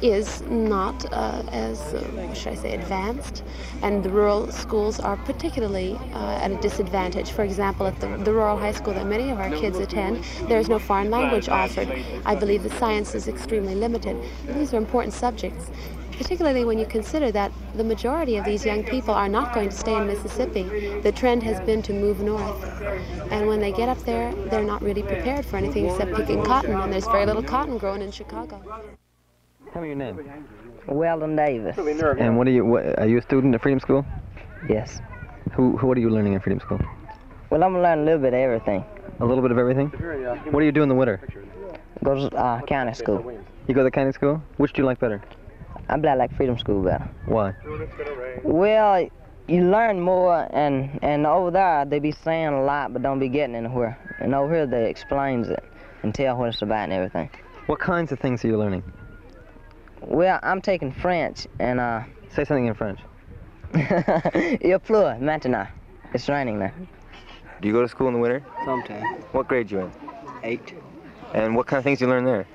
is not uh, as, uh, should I say, advanced, and the rural schools are particularly uh, at a disadvantage. For example, at the, the, rural high school that many of our kids attend, there is no foreign language offered. I believe the science is extremely limited. These are important subjects, particularly when you consider that the majority of these young people are not going to stay in Mississippi. The trend has been to move north. And when they get up there, they're not really prepared for anything except picking cotton, and there's very little cotton grown in Chicago. Tell me your name. Weldon Davis. And what are you? What, are you a student at Freedom School? Yes. Who? Who? What are you learning at Freedom School? Well, I'm learning a little bit of everything. A little bit of everything. What do you do in the winter? Go to uh, county school. You go to county school. Which do you like better? I like Freedom School better. Why? Well, you learn more, and and over there they be saying a lot, but don't be getting anywhere. And over here they explains it and tell what it's about and everything. What kinds of things are you learning? Well, I'm taking French and uh. Say something in French. Il pleut maintenant. It's raining now. Do you go to school in the winter? Sometimes. What grade you in? Eight. And what kind of things you learn there?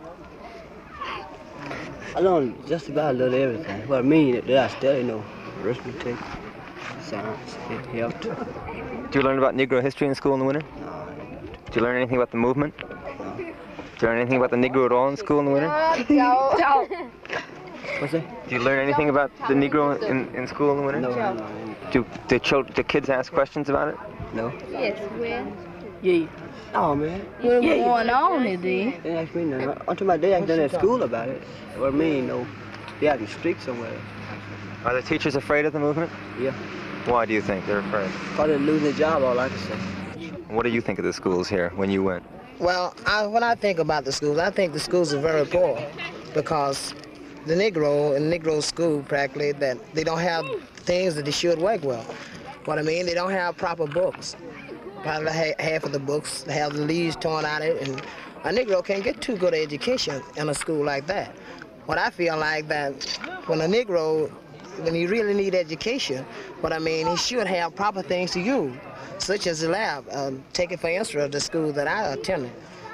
I learn just about a little everything. What I mean that I study, you know, arithmetic, science, it helped. Do you learn about Negro history in school in the winter? No. Do you learn anything about the movement? No. Do you learn anything about the Negro at all in school in the winter? No. What's that? Do you learn anything about the Negro in, in school in the winter? No, no. Do the children, do kids ask questions about it? No. Yes, where? Yeah. Oh man. What's yeah. going on today? They didn't ask me nothing. I'm talking about they done at school about it. What me, no. They have to strict somewhere. Are the teachers afraid of the movement? Yeah. Why do you think they're afraid? Probably losing their job, all I can say. What do you think of the schools here when you went? Well, I, when I think about the schools, I think the schools are very poor because the Negro in Negro school practically that they don't have things that they should work well. What I mean, they don't have proper books. Probably ha- half of the books have the leaves torn out of it, and a Negro can't get too good an education in a school like that. What I feel like that when a Negro, when he really need education, what I mean, he should have proper things to use, such as the lab. Um, take it for instance, the school that I attended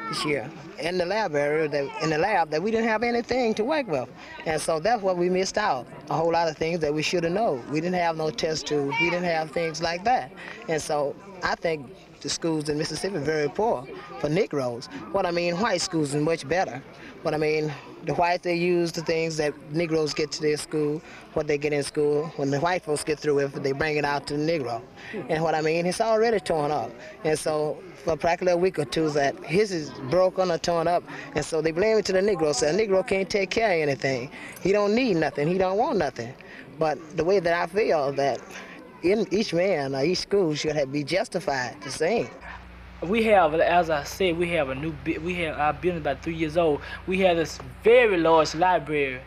this year. In the lab area, that, in the lab, that we didn't have anything to work with. And so that's what we missed out. A whole lot of things that we should have known. We didn't have no test tubes. We didn't have things like that. And so I think the schools in Mississippi are very poor for Negroes. What I mean, white schools are much better. What I mean, the whites, they use the things that Negroes get to their school, what they get in school. When the white folks get through with it, they bring it out to the Negro. And what I mean, it's already torn up. And so for practically a week or two, that his is broken or torn up. And so they blame it to the Negro. So the Negro can't take care of anything. He don't need nothing. He don't want nothing. But the way that I feel that in each man or each school should have be justified the same. We have, as I said, we have a new, we have our building about three years old. We have this very large library,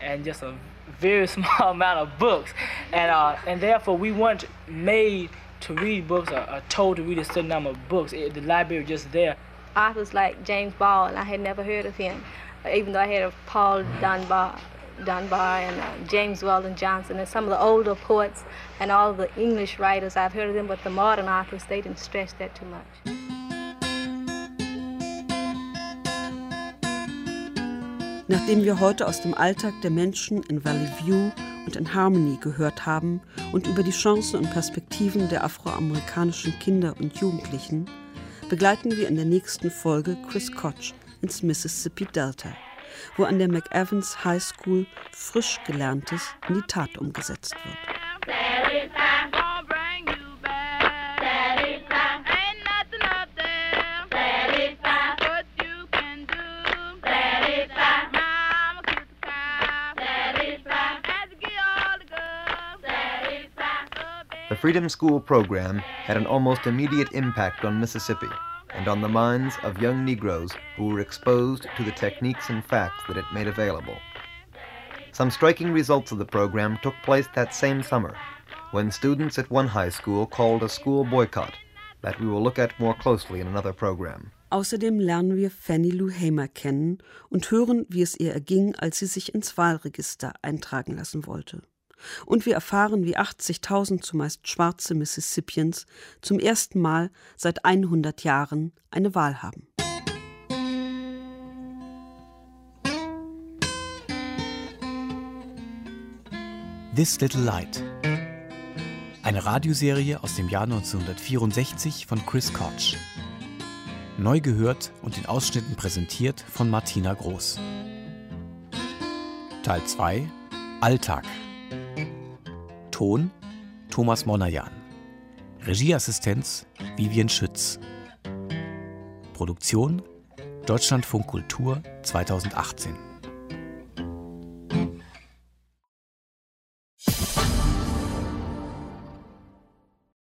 and just a very small amount of books, and uh, and therefore we weren't made to read books or, or told to read a certain number of books. It, the library just there. Authors like James Ball, and I had never heard of him, even though I had of Paul Dunbar. Dunbar and uh, James Weldon Johnson and some of the older poets and all the English writers, I've heard of them, but the modern authors, they didn't stress that too much. Nachdem wir heute aus dem Alltag der Menschen in Valley View und in Harmony gehört haben und über die Chancen und Perspektiven der afroamerikanischen Kinder und Jugendlichen, begleiten wir in der nächsten Folge Chris Koch ins Mississippi Delta wo an der McEvans High School frisch Gelerntes in die Tat umgesetzt wird. The Freedom School program had an almost immediate impact on Mississippi and on the minds of young Negroes who were exposed to the techniques and facts that it made available. Some striking results of the program took place that same summer when students at one high school called a school boycott that we will look at more closely in another program. Außerdem lernen wir Fannie Lou Hamer kennen und hören, wie es ihr erging, als sie sich ins Wahlregister eintragen lassen wollte. Und wir erfahren, wie 80.000 zumeist schwarze Mississippians zum ersten Mal seit 100 Jahren eine Wahl haben. This Little Light. Eine Radioserie aus dem Jahr 1964 von Chris Koch. Neu gehört und in Ausschnitten präsentiert von Martina Groß. Teil 2 Alltag. Ton Thomas Monajan. Regieassistenz Vivian Schütz. Produktion Deutschlandfunk Kultur 2018.